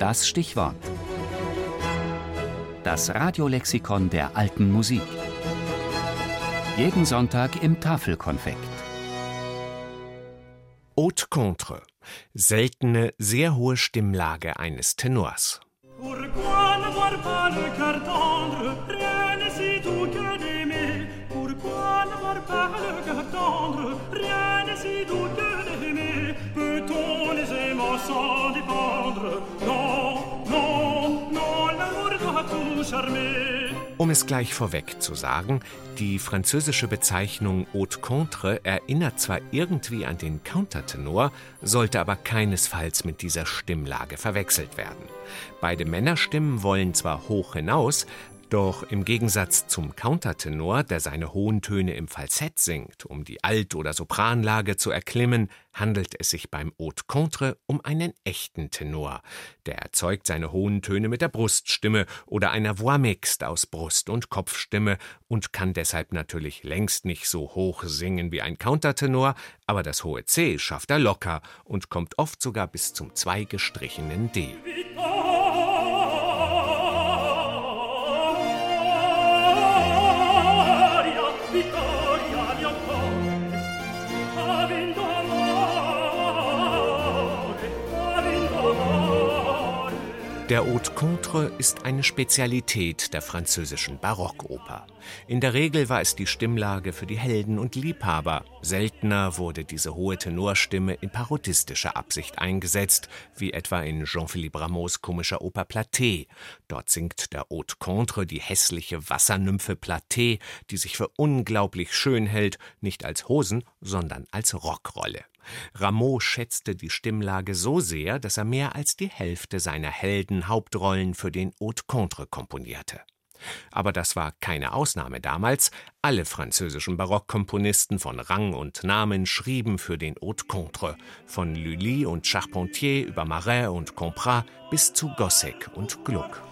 das Stichwort. Das Radiolexikon der alten Musik. Jeden Sonntag im Tafelkonfekt. Haute contre. Seltene, sehr hohe Stimmlage eines Tenors. Pourquoi n'avoir pas le cœur Um es gleich vorweg zu sagen, die französische Bezeichnung Haute Contre erinnert zwar irgendwie an den Countertenor, sollte aber keinesfalls mit dieser Stimmlage verwechselt werden. Beide Männerstimmen wollen zwar hoch hinaus, doch im Gegensatz zum Countertenor, der seine hohen Töne im Falsett singt, um die Alt- oder Sopranlage zu erklimmen, handelt es sich beim Haute Contre um einen echten Tenor. Der erzeugt seine hohen Töne mit der Bruststimme oder einer Voix mixte aus Brust- und Kopfstimme und kann deshalb natürlich längst nicht so hoch singen wie ein Countertenor, aber das hohe C schafft er locker und kommt oft sogar bis zum zweigestrichenen D. Der Haute Contre ist eine Spezialität der französischen Barockoper. In der Regel war es die Stimmlage für die Helden und Liebhaber. Seltener wurde diese hohe Tenorstimme in parodistischer Absicht eingesetzt, wie etwa in Jean-Philippe Rameaus komischer Oper Platé. Dort singt der Haute Contre die hässliche Wassernymphe Platé, die sich für unglaublich schön hält, nicht als Hosen, sondern als Rockrolle. Rameau schätzte die Stimmlage so sehr, dass er mehr als die Hälfte seiner Helden-Hauptrollen für den Haute Contre komponierte. Aber das war keine Ausnahme damals. Alle französischen Barockkomponisten von Rang und Namen schrieben für den Haute Contre, von Lully und Charpentier über Marais und Comprat bis zu Gossec und Gluck.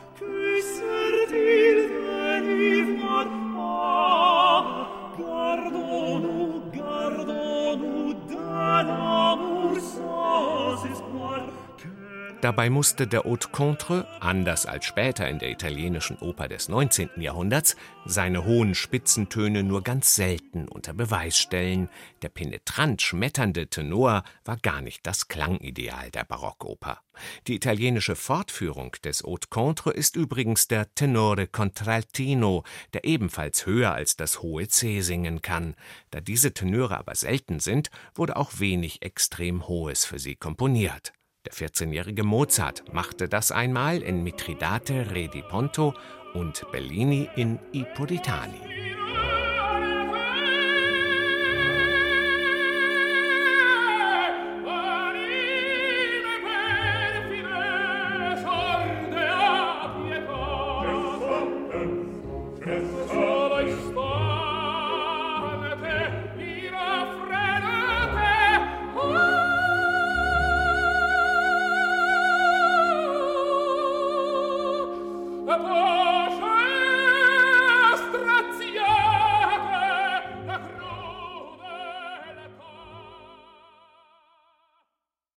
Souls. Dabei musste der Haute Contre, anders als später in der italienischen Oper des 19. Jahrhunderts, seine hohen Spitzentöne nur ganz selten unter Beweis stellen. Der penetrant schmetternde Tenor war gar nicht das Klangideal der Barockoper. Die italienische Fortführung des Haute Contre ist übrigens der Tenore Contraltino, der ebenfalls höher als das hohe C singen kann. Da diese Tenöre aber selten sind, wurde auch wenig extrem Hohes für sie komponiert. Der 14-jährige Mozart machte das einmal in Mitridate Re di Ponto und Bellini in I Puritani.